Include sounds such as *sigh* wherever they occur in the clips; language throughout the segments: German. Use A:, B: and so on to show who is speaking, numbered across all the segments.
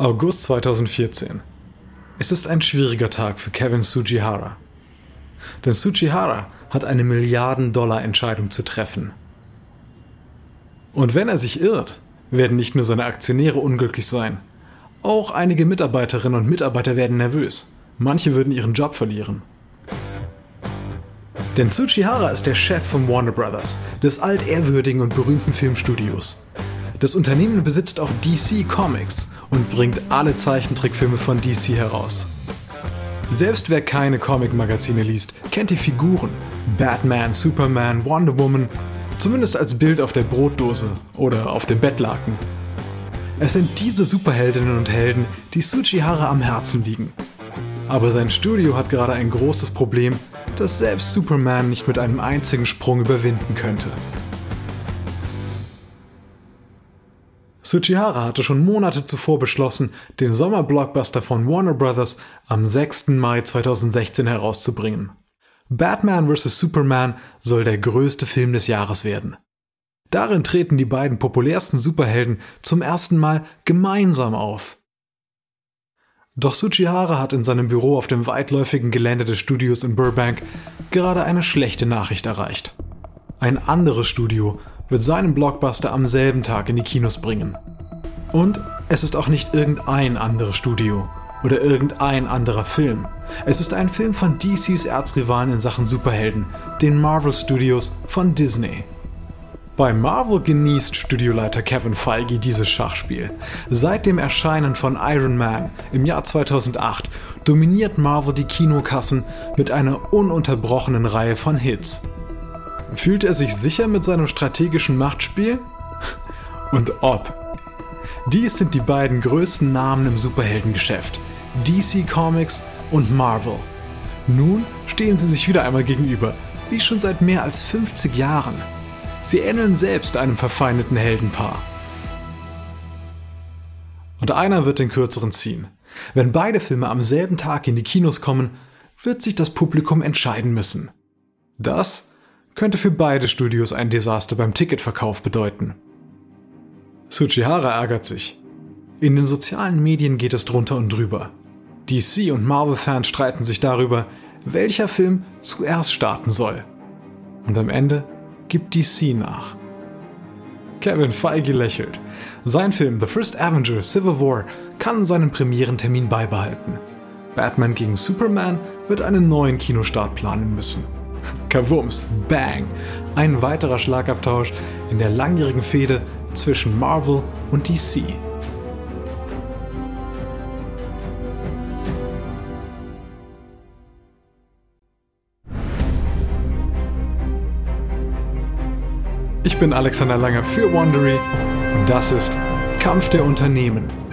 A: August 2014. Es ist ein schwieriger Tag für Kevin Sujihara. Denn Sujihara hat eine Milliarden-Dollar-Entscheidung zu treffen. Und wenn er sich irrt, werden nicht nur seine Aktionäre unglücklich sein, auch einige Mitarbeiterinnen und Mitarbeiter werden nervös. Manche würden ihren Job verlieren. Denn Tsuchihara ist der Chef von Warner Brothers, des altehrwürdigen und berühmten Filmstudios. Das Unternehmen besitzt auch DC Comics und bringt alle Zeichentrickfilme von DC heraus. Selbst wer keine Comic-Magazine liest, kennt die Figuren. Batman, Superman, Wonder Woman, zumindest als Bild auf der Brotdose oder auf dem Bettlaken. Es sind diese Superheldinnen und Helden, die Tsuchihara am Herzen liegen. Aber sein Studio hat gerade ein großes Problem, das selbst Superman nicht mit einem einzigen Sprung überwinden könnte. Tsuchihara hatte schon Monate zuvor beschlossen, den Sommerblockbuster von Warner Bros. am 6. Mai 2016 herauszubringen. Batman vs. Superman soll der größte Film des Jahres werden. Darin treten die beiden populärsten Superhelden zum ersten Mal gemeinsam auf. Doch Tsuchihara hat in seinem Büro auf dem weitläufigen Gelände des Studios in Burbank gerade eine schlechte Nachricht erreicht. Ein anderes Studio wird seinen Blockbuster am selben Tag in die Kinos bringen. Und es ist auch nicht irgendein anderes Studio oder irgendein anderer Film. Es ist ein Film von DCs Erzrivalen in Sachen Superhelden, den Marvel Studios von Disney. Bei Marvel genießt Studioleiter Kevin Feige dieses Schachspiel. Seit dem Erscheinen von Iron Man im Jahr 2008 dominiert Marvel die Kinokassen mit einer ununterbrochenen Reihe von Hits. Fühlt er sich sicher mit seinem strategischen Machtspiel? Und ob. Dies sind die beiden größten Namen im Superheldengeschäft. DC Comics und Marvel. Nun stehen sie sich wieder einmal gegenüber, wie schon seit mehr als 50 Jahren. Sie ähneln selbst einem verfeindeten Heldenpaar. Und einer wird den kürzeren ziehen. Wenn beide Filme am selben Tag in die Kinos kommen, wird sich das Publikum entscheiden müssen. Das könnte für beide Studios ein Desaster beim Ticketverkauf bedeuten. Tsuchihara ärgert sich. In den sozialen Medien geht es drunter und drüber. DC und Marvel-Fans streiten sich darüber, welcher Film zuerst starten soll. Und am Ende gibt DC nach. Kevin Feige lächelt. Sein Film The First Avenger Civil War kann seinen Premierentermin beibehalten. Batman gegen Superman wird einen neuen Kinostart planen müssen. Kavums, bang! Ein weiterer Schlagabtausch in der langjährigen Fehde zwischen Marvel und DC. Ich bin Alexander Langer für Wandery und das ist Kampf der Unternehmen.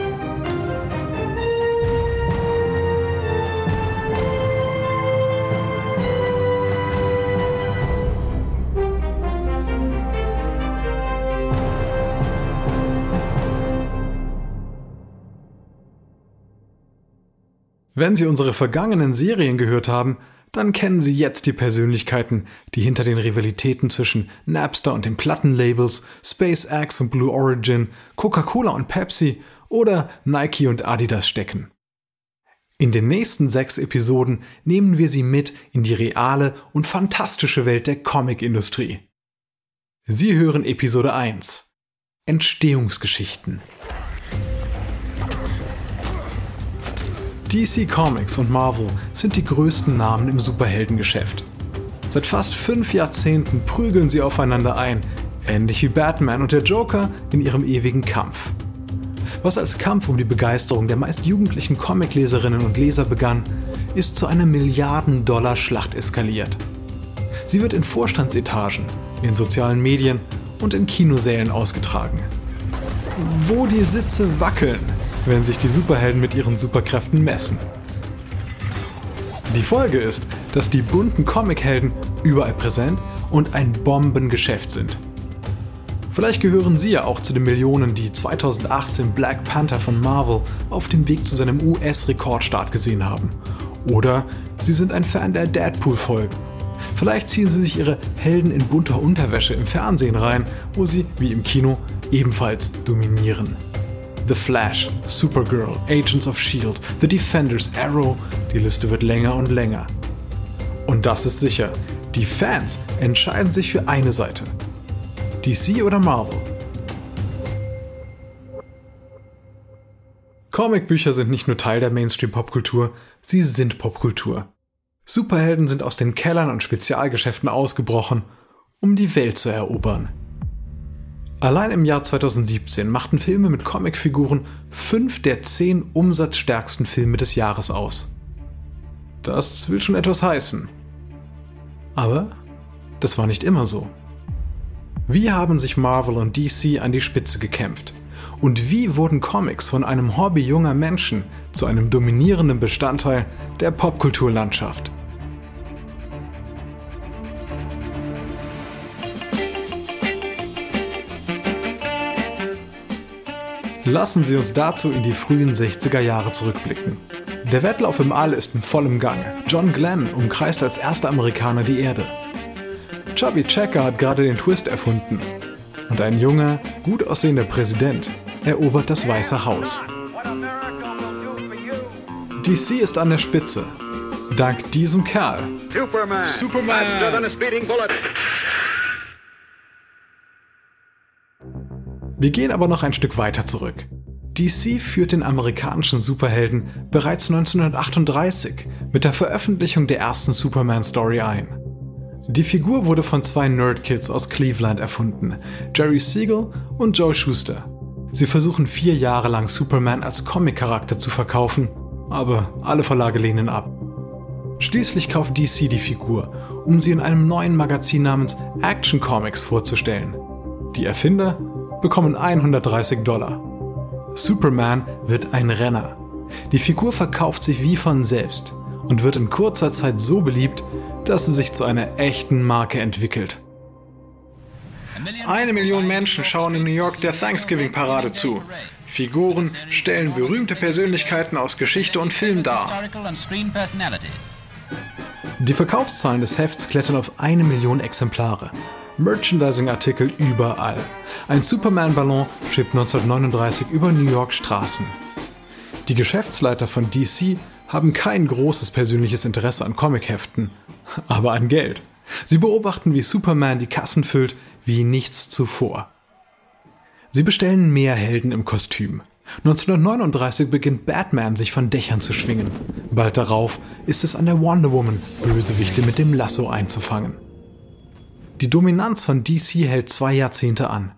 A: Wenn Sie unsere vergangenen Serien gehört haben, dann kennen Sie jetzt die Persönlichkeiten, die hinter den Rivalitäten zwischen Napster und den Plattenlabels, SpaceX und Blue Origin, Coca-Cola und Pepsi oder Nike und Adidas stecken. In den nächsten sechs Episoden nehmen wir Sie mit in die reale und fantastische Welt der Comicindustrie. Sie hören Episode 1 Entstehungsgeschichten. DC Comics und Marvel sind die größten Namen im Superheldengeschäft. Seit fast fünf Jahrzehnten prügeln sie aufeinander ein, ähnlich wie Batman und der Joker in ihrem ewigen Kampf. Was als Kampf um die Begeisterung der meist jugendlichen Comicleserinnen und Leser begann, ist zu einer Milliarden-Dollar-Schlacht eskaliert. Sie wird in Vorstandsetagen, in sozialen Medien und in Kinosälen ausgetragen. Wo die Sitze wackeln, wenn sich die Superhelden mit ihren Superkräften messen. Die Folge ist, dass die bunten Comichelden überall präsent und ein Bombengeschäft sind. Vielleicht gehören Sie ja auch zu den Millionen, die 2018 Black Panther von Marvel auf dem Weg zu seinem US-Rekordstart gesehen haben. Oder Sie sind ein Fan der Deadpool-Folgen. Vielleicht ziehen Sie sich Ihre Helden in bunter Unterwäsche im Fernsehen rein, wo sie, wie im Kino, ebenfalls dominieren. The Flash, Supergirl, Agents of Shield, The Defenders, Arrow, die Liste wird länger und länger. Und das ist sicher, die Fans entscheiden sich für eine Seite. DC oder Marvel? Comicbücher sind nicht nur Teil der Mainstream-Popkultur, sie sind Popkultur. Superhelden sind aus den Kellern und Spezialgeschäften ausgebrochen, um die Welt zu erobern. Allein im Jahr 2017 machten Filme mit Comicfiguren fünf der zehn umsatzstärksten Filme des Jahres aus. Das will schon etwas heißen. Aber das war nicht immer so. Wie haben sich Marvel und DC an die Spitze gekämpft? Und wie wurden Comics von einem Hobby junger Menschen zu einem dominierenden Bestandteil der Popkulturlandschaft? Lassen Sie uns dazu in die frühen 60er Jahre zurückblicken. Der Wettlauf im All ist in vollem Gange. John Glenn umkreist als erster Amerikaner die Erde. Chubby Checker hat gerade den Twist erfunden. Und ein junger, gut aussehender Präsident erobert das Weiße Haus. DC ist an der Spitze. Dank diesem Kerl. Superman. Superman. Wir gehen aber noch ein Stück weiter zurück. DC führt den amerikanischen Superhelden bereits 1938 mit der Veröffentlichung der ersten Superman-Story ein. Die Figur wurde von zwei Nerdkids aus Cleveland erfunden, Jerry Siegel und Joe Schuster. Sie versuchen vier Jahre lang Superman als Comic-Charakter zu verkaufen, aber alle Verlage lehnen ab. Schließlich kauft DC die Figur, um sie in einem neuen Magazin namens Action Comics vorzustellen. Die Erfinder bekommen 130 Dollar. Superman wird ein Renner. Die Figur verkauft sich wie von selbst und wird in kurzer Zeit so beliebt, dass sie sich zu einer echten Marke entwickelt. Eine Million Menschen schauen in New York der Thanksgiving-Parade zu. Figuren stellen berühmte Persönlichkeiten aus Geschichte und Film dar. Die Verkaufszahlen des Hefts klettern auf eine Million Exemplare. Merchandising-Artikel überall. Ein Superman-Ballon schwebt 1939 über New York Straßen. Die Geschäftsleiter von DC haben kein großes persönliches Interesse an Comicheften, *laughs* aber an Geld. Sie beobachten, wie Superman die Kassen füllt wie nichts zuvor. Sie bestellen mehr Helden im Kostüm. 1939 beginnt Batman sich von Dächern zu schwingen. Bald darauf ist es an der Wonder Woman, Bösewichte mit dem Lasso einzufangen. Die Dominanz von DC hält zwei Jahrzehnte an.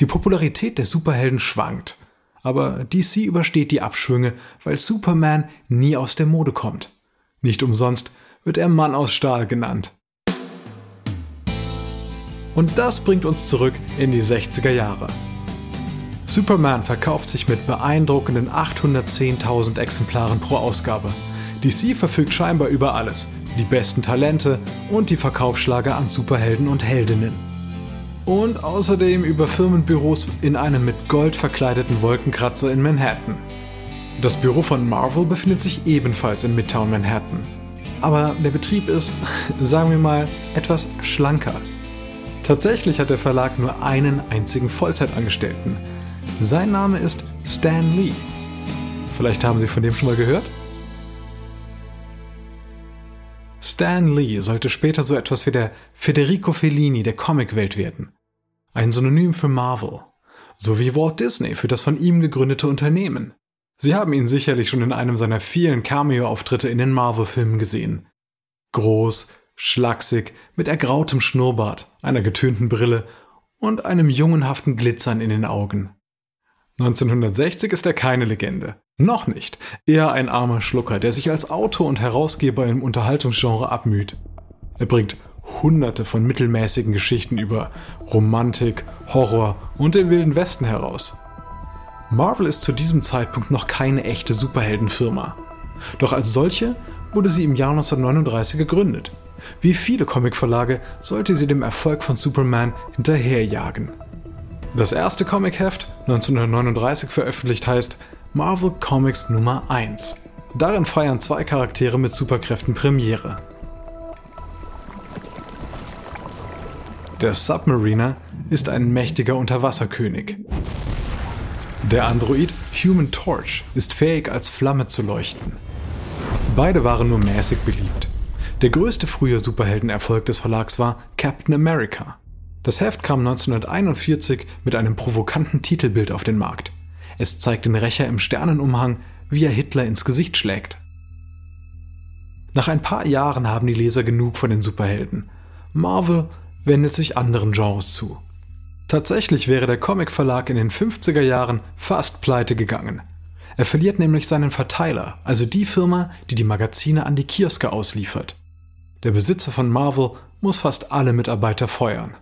A: Die Popularität der Superhelden schwankt. Aber DC übersteht die Abschwünge, weil Superman nie aus der Mode kommt. Nicht umsonst wird er Mann aus Stahl genannt. Und das bringt uns zurück in die 60er Jahre. Superman verkauft sich mit beeindruckenden 810.000 Exemplaren pro Ausgabe. DC verfügt scheinbar über alles, die besten Talente und die Verkaufsschlager an Superhelden und Heldinnen. Und außerdem über Firmenbüros in einem mit Gold verkleideten Wolkenkratzer in Manhattan. Das Büro von Marvel befindet sich ebenfalls in Midtown Manhattan. Aber der Betrieb ist, *laughs* sagen wir mal, etwas schlanker. Tatsächlich hat der Verlag nur einen einzigen Vollzeitangestellten. Sein Name ist Stan Lee. Vielleicht haben Sie von dem schon mal gehört? Stan Lee sollte später so etwas wie der Federico Fellini der Comicwelt werden. Ein Synonym für Marvel. So wie Walt Disney für das von ihm gegründete Unternehmen. Sie haben ihn sicherlich schon in einem seiner vielen Cameo-Auftritte in den Marvel-Filmen gesehen. Groß, schlaksig, mit ergrautem Schnurrbart, einer getönten Brille und einem jungenhaften Glitzern in den Augen. 1960 ist er keine Legende. Noch nicht. Eher ein armer Schlucker, der sich als Autor und Herausgeber im Unterhaltungsgenre abmüht. Er bringt hunderte von mittelmäßigen Geschichten über Romantik, Horror und den wilden Westen heraus. Marvel ist zu diesem Zeitpunkt noch keine echte Superheldenfirma. Doch als solche wurde sie im Jahr 1939 gegründet. Wie viele Comicverlage sollte sie dem Erfolg von Superman hinterherjagen. Das erste Comicheft, 1939 veröffentlicht, heißt Marvel Comics Nummer 1. Darin feiern zwei Charaktere mit Superkräften Premiere. Der Submariner ist ein mächtiger Unterwasserkönig. Der Android Human Torch ist fähig, als Flamme zu leuchten. Beide waren nur mäßig beliebt. Der größte frühe Superheldenerfolg des Verlags war Captain America. Das Heft kam 1941 mit einem provokanten Titelbild auf den Markt. Es zeigt den Rächer im Sternenumhang, wie er Hitler ins Gesicht schlägt. Nach ein paar Jahren haben die Leser genug von den Superhelden. Marvel wendet sich anderen Genres zu. Tatsächlich wäre der Comicverlag in den 50er Jahren fast pleite gegangen. Er verliert nämlich seinen Verteiler, also die Firma, die die Magazine an die Kioske ausliefert. Der Besitzer von Marvel muss fast alle Mitarbeiter feuern.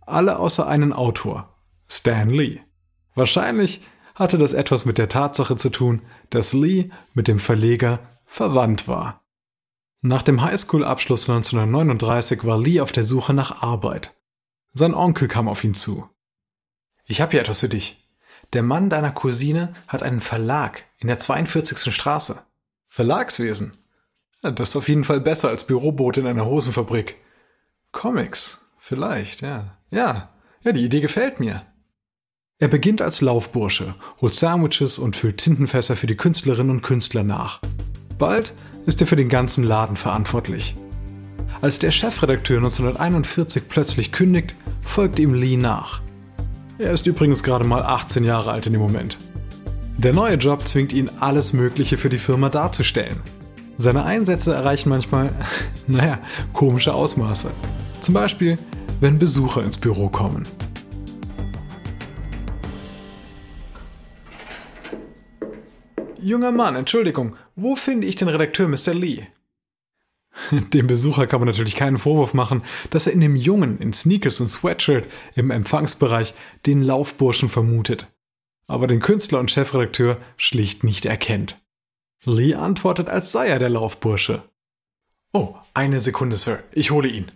A: Alle außer einen Autor, Stan Lee. Wahrscheinlich hatte das etwas mit der Tatsache zu tun, dass Lee mit dem Verleger verwandt war. Nach dem Highschool-Abschluss 1939 war Lee auf der Suche nach Arbeit. Sein Onkel kam auf ihn zu. Ich habe hier etwas für dich. Der Mann deiner Cousine hat einen Verlag in der 42. Straße. Verlagswesen? Das ist auf jeden Fall besser als Büroboot in einer Hosenfabrik. Comics, vielleicht, ja. Ja, ja, die Idee gefällt mir. Er beginnt als Laufbursche, holt Sandwiches und füllt Tintenfässer für die Künstlerinnen und Künstler nach. Bald ist er für den ganzen Laden verantwortlich. Als der Chefredakteur 1941 plötzlich kündigt, folgt ihm Lee nach. Er ist übrigens gerade mal 18 Jahre alt in dem Moment. Der neue Job zwingt ihn, alles Mögliche für die Firma darzustellen. Seine Einsätze erreichen manchmal, *laughs* naja, komische Ausmaße. Zum Beispiel, wenn Besucher ins Büro kommen. Junger Mann, Entschuldigung, wo finde ich den Redakteur Mr. Lee? *laughs* Dem Besucher kann man natürlich keinen Vorwurf machen, dass er in dem Jungen in Sneakers und Sweatshirt im Empfangsbereich den Laufburschen vermutet, aber den Künstler und Chefredakteur schlicht nicht erkennt. Lee antwortet, als sei er der Laufbursche. Oh, eine Sekunde, Sir. Ich hole ihn.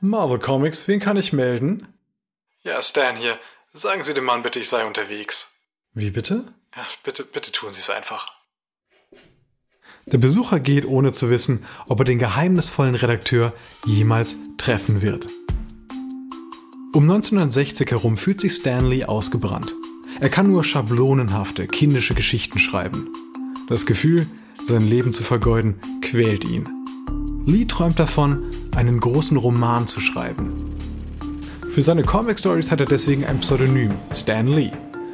A: Marvel Comics, wen kann ich melden? Ja, Stan hier. Sagen Sie dem Mann bitte, ich sei unterwegs. Wie bitte? Ja, bitte, bitte tun Sie es einfach. Der Besucher geht, ohne zu wissen, ob er den geheimnisvollen Redakteur jemals treffen wird. Um 1960 herum fühlt sich Stanley ausgebrannt. Er kann nur schablonenhafte, kindische Geschichten schreiben. Das Gefühl, sein Leben zu vergeuden, quält ihn. Lee träumt davon, einen großen Roman zu schreiben. Für seine Comic Stories hat er deswegen ein Pseudonym, Stan Lee.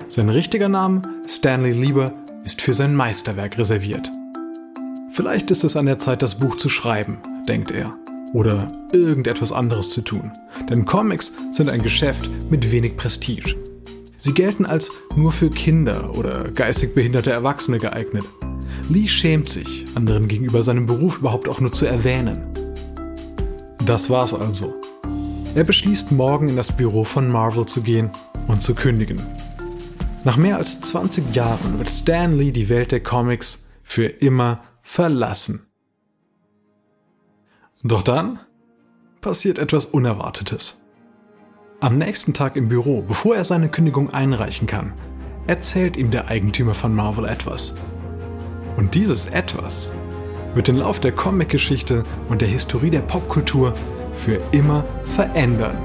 A: Sein richtiger Name, Stanley Lieber, ist für sein Meisterwerk reserviert. Vielleicht ist es an der Zeit, das Buch zu schreiben, denkt er. Oder irgendetwas anderes zu tun. Denn Comics sind ein Geschäft mit wenig Prestige. Sie gelten als nur für Kinder oder geistig behinderte Erwachsene geeignet. Lee schämt sich, anderen gegenüber seinen Beruf überhaupt auch nur zu erwähnen. Das war's also. Er beschließt morgen in das Büro von Marvel zu gehen und zu kündigen. Nach mehr als 20 Jahren wird Stan Lee die Welt der Comics für immer verlassen. Doch dann passiert etwas Unerwartetes. Am nächsten Tag im Büro, bevor er seine Kündigung einreichen kann, erzählt ihm der Eigentümer von Marvel etwas. Und dieses etwas wird den Lauf der Comic-Geschichte und der Historie der Popkultur für immer verändern.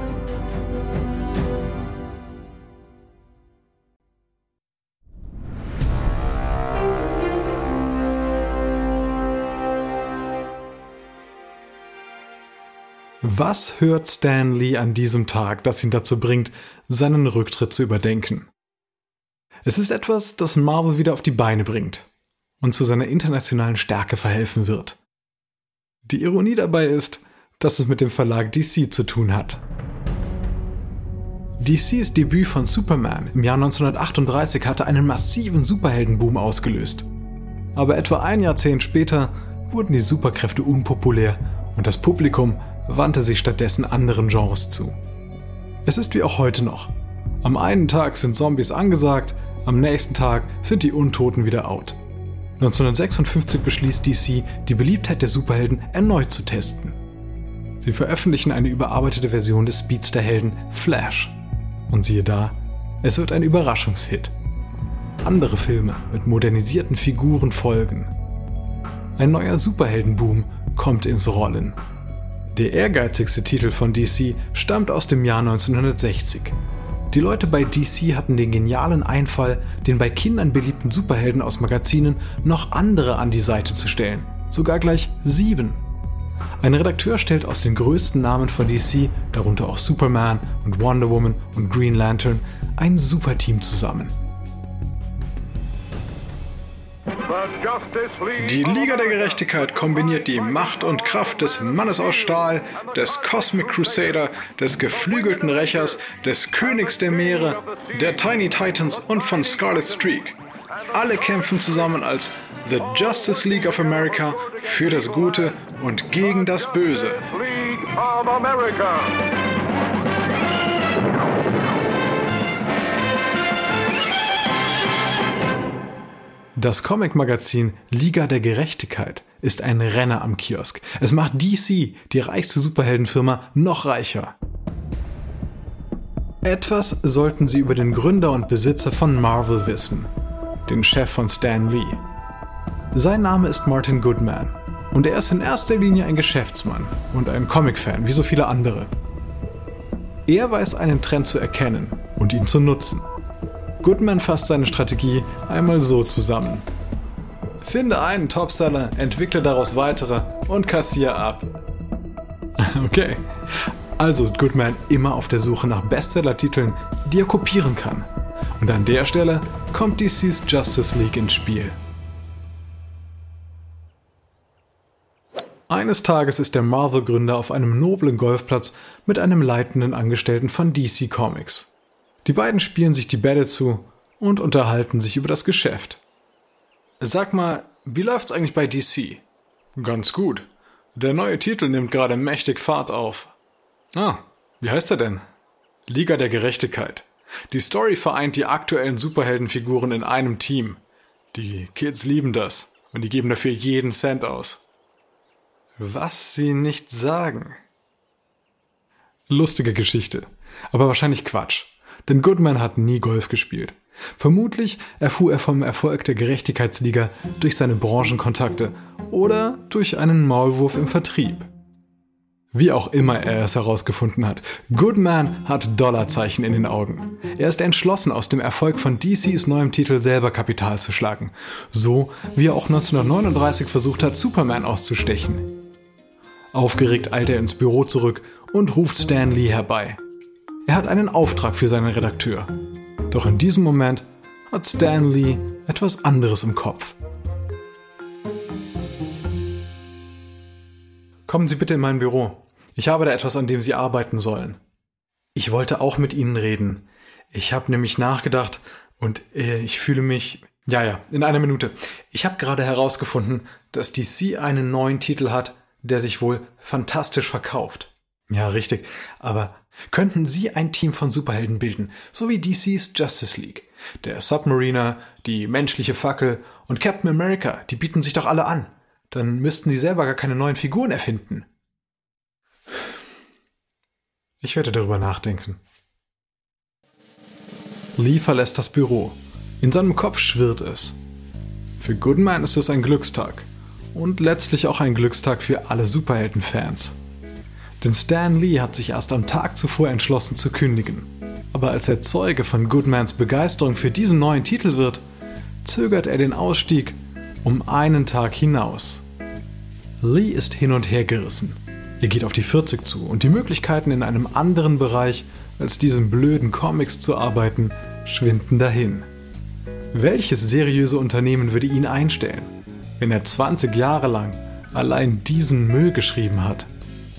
A: Was hört Stanley an diesem Tag, das ihn dazu bringt, seinen Rücktritt zu überdenken? Es ist etwas, das Marvel wieder auf die Beine bringt und zu seiner internationalen Stärke verhelfen wird. Die Ironie dabei ist, dass es mit dem Verlag DC zu tun hat. DCs Debüt von Superman im Jahr 1938 hatte einen massiven Superheldenboom ausgelöst. Aber etwa ein Jahrzehnt später wurden die Superkräfte unpopulär und das Publikum wandte sich stattdessen anderen Genres zu. Es ist wie auch heute noch. Am einen Tag sind Zombies angesagt, am nächsten Tag sind die Untoten wieder out. 1956 beschließt DC, die Beliebtheit der Superhelden erneut zu testen. Sie veröffentlichen eine überarbeitete Version des Speedster-Helden Flash. Und siehe da, es wird ein Überraschungshit. andere Filme mit modernisierten Figuren folgen. Ein neuer Superheldenboom kommt ins Rollen. Der ehrgeizigste Titel von DC stammt aus dem Jahr 1960. Die Leute bei DC hatten den genialen Einfall, den bei Kindern beliebten Superhelden aus Magazinen noch andere an die Seite zu stellen. Sogar gleich sieben. Ein Redakteur stellt aus den größten Namen von DC, darunter auch Superman und Wonder Woman und Green Lantern, ein Superteam zusammen.
B: Die Liga der Gerechtigkeit kombiniert die Macht und Kraft des Mannes aus Stahl, des Cosmic Crusader, des geflügelten Rächers, des Königs der Meere, der Tiny Titans und von Scarlet Streak. Alle kämpfen zusammen als The Justice League of America für das Gute und gegen das Böse.
A: Das Comic-Magazin Liga der Gerechtigkeit ist ein Renner am Kiosk. Es macht DC, die reichste Superheldenfirma, noch reicher. Etwas sollten Sie über den Gründer und Besitzer von Marvel wissen, den Chef von Stan Lee. Sein Name ist Martin Goodman und er ist in erster Linie ein Geschäftsmann und ein Comic-Fan, wie so viele andere. Er weiß einen Trend zu erkennen und ihn zu nutzen. Goodman fasst seine Strategie einmal so zusammen. Finde einen Topseller, entwickle daraus weitere und kassier ab. *laughs* Okay, also ist Goodman immer auf der Suche nach Bestseller-Titeln, die er kopieren kann. Und an der Stelle kommt DC's Justice League ins Spiel. Eines Tages ist der Marvel-Gründer auf einem noblen Golfplatz mit einem leitenden Angestellten von DC Comics. Die beiden spielen sich die Bälle zu und unterhalten sich über das Geschäft. Sag mal, wie läuft's eigentlich bei DC? Ganz gut. Der neue Titel nimmt gerade mächtig Fahrt auf. Ah, wie heißt er denn? Liga der Gerechtigkeit. Die Story vereint die aktuellen Superheldenfiguren in einem Team. Die Kids lieben das und die geben dafür jeden Cent aus. Was sie nicht sagen. Lustige Geschichte, aber wahrscheinlich Quatsch. Denn Goodman hat nie Golf gespielt. Vermutlich erfuhr er vom Erfolg der Gerechtigkeitsliga durch seine Branchenkontakte oder durch einen Maulwurf im Vertrieb. Wie auch immer er es herausgefunden hat, Goodman hat Dollarzeichen in den Augen. Er ist entschlossen, aus dem Erfolg von DCs neuem Titel selber Kapital zu schlagen. So wie er auch 1939 versucht hat, Superman auszustechen. Aufgeregt eilt er ins Büro zurück und ruft Stan Lee herbei. Er hat einen Auftrag für seinen Redakteur. Doch in diesem Moment hat Stanley etwas anderes im Kopf. Kommen Sie bitte in mein Büro. Ich habe da etwas, an dem Sie arbeiten sollen. Ich wollte auch mit Ihnen reden. Ich habe nämlich nachgedacht und äh, ich fühle mich. Ja, ja, in einer Minute. Ich habe gerade herausgefunden, dass DC einen neuen Titel hat, der sich wohl fantastisch verkauft. Ja, richtig. Aber könnten Sie ein Team von Superhelden bilden, so wie DC's Justice League. Der Submariner, die menschliche Fackel und Captain America, die bieten sich doch alle an. Dann müssten Sie selber gar keine neuen Figuren erfinden. Ich werde darüber nachdenken. Lee verlässt das Büro. In seinem Kopf schwirrt es. Für Goodman ist es ein Glückstag. Und letztlich auch ein Glückstag für alle Superheldenfans. Denn Stan Lee hat sich erst am Tag zuvor entschlossen zu kündigen. Aber als er Zeuge von Goodmans Begeisterung für diesen neuen Titel wird, zögert er den Ausstieg um einen Tag hinaus. Lee ist hin und her gerissen. Er geht auf die 40 zu und die Möglichkeiten in einem anderen Bereich als diesen blöden Comics zu arbeiten, schwinden dahin. Welches seriöse Unternehmen würde ihn einstellen, wenn er 20 Jahre lang allein diesen Müll geschrieben hat?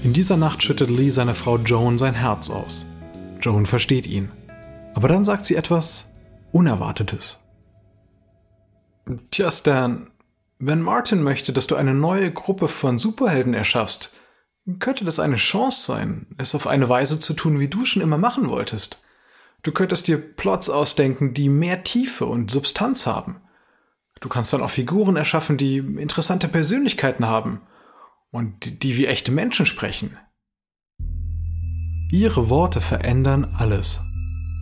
A: In dieser Nacht schüttet Lee seiner Frau Joan sein Herz aus. Joan versteht ihn. Aber dann sagt sie etwas Unerwartetes. Tja, Stan, wenn Martin möchte, dass du eine neue Gruppe von Superhelden erschaffst, könnte das eine Chance sein, es auf eine Weise zu tun, wie du schon immer machen wolltest. Du könntest dir Plots ausdenken, die mehr Tiefe und Substanz haben. Du kannst dann auch Figuren erschaffen, die interessante Persönlichkeiten haben und die wie echte Menschen sprechen. Ihre Worte verändern alles.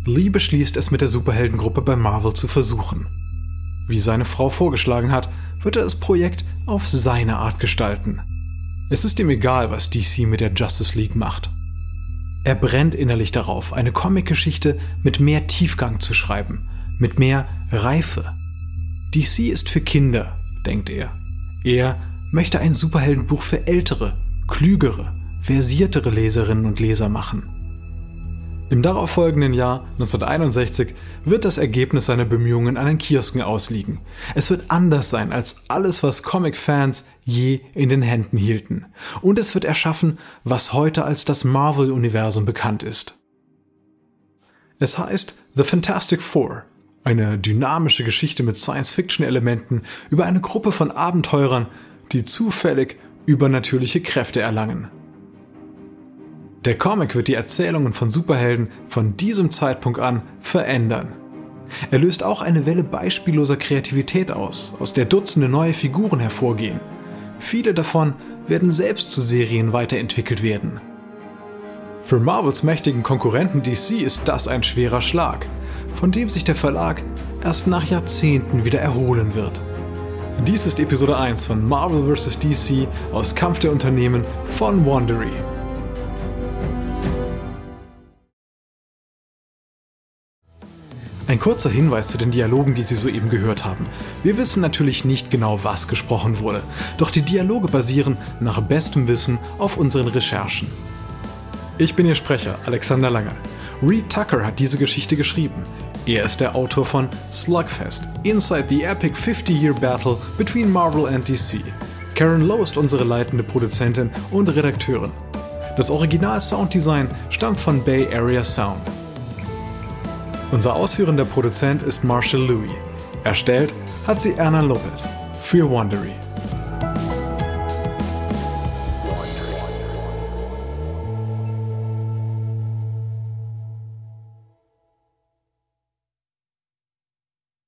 A: Lee beschließt es mit der Superheldengruppe bei Marvel zu versuchen. Wie seine Frau vorgeschlagen hat, wird er das Projekt auf seine Art gestalten. Es ist ihm egal, was DC mit der Justice League macht. Er brennt innerlich darauf, eine Comicgeschichte mit mehr Tiefgang zu schreiben, mit mehr Reife. DC ist für Kinder, denkt er. Er möchte ein Superheldenbuch für ältere, klügere, versiertere Leserinnen und Leser machen. Im darauffolgenden Jahr 1961 wird das Ergebnis seiner Bemühungen an den Kiosken ausliegen. Es wird anders sein als alles, was Comic-Fans je in den Händen hielten. Und es wird erschaffen, was heute als das Marvel-Universum bekannt ist. Es heißt The Fantastic Four, eine dynamische Geschichte mit Science-Fiction-Elementen über eine Gruppe von Abenteurern, die zufällig übernatürliche Kräfte erlangen. Der Comic wird die Erzählungen von Superhelden von diesem Zeitpunkt an verändern. Er löst auch eine Welle beispielloser Kreativität aus, aus der Dutzende neue Figuren hervorgehen. Viele davon werden selbst zu Serien weiterentwickelt werden. Für Marvels mächtigen Konkurrenten DC ist das ein schwerer Schlag, von dem sich der Verlag erst nach Jahrzehnten wieder erholen wird. Dies ist Episode 1 von Marvel vs. DC aus Kampf der Unternehmen von Wandery. Ein kurzer Hinweis zu den Dialogen, die Sie soeben gehört haben. Wir wissen natürlich nicht genau, was gesprochen wurde, doch die Dialoge basieren nach bestem Wissen auf unseren Recherchen. Ich bin Ihr Sprecher, Alexander Langer. Reed Tucker hat diese Geschichte geschrieben. Er ist der Autor von Slugfest, Inside the Epic 50-Year Battle between Marvel and DC. Karen Lowe ist unsere leitende Produzentin und Redakteurin. Das Original Sounddesign stammt von Bay Area Sound. Unser ausführender Produzent ist Marshall Louis. Erstellt hat sie Erna Lopez für Wondery.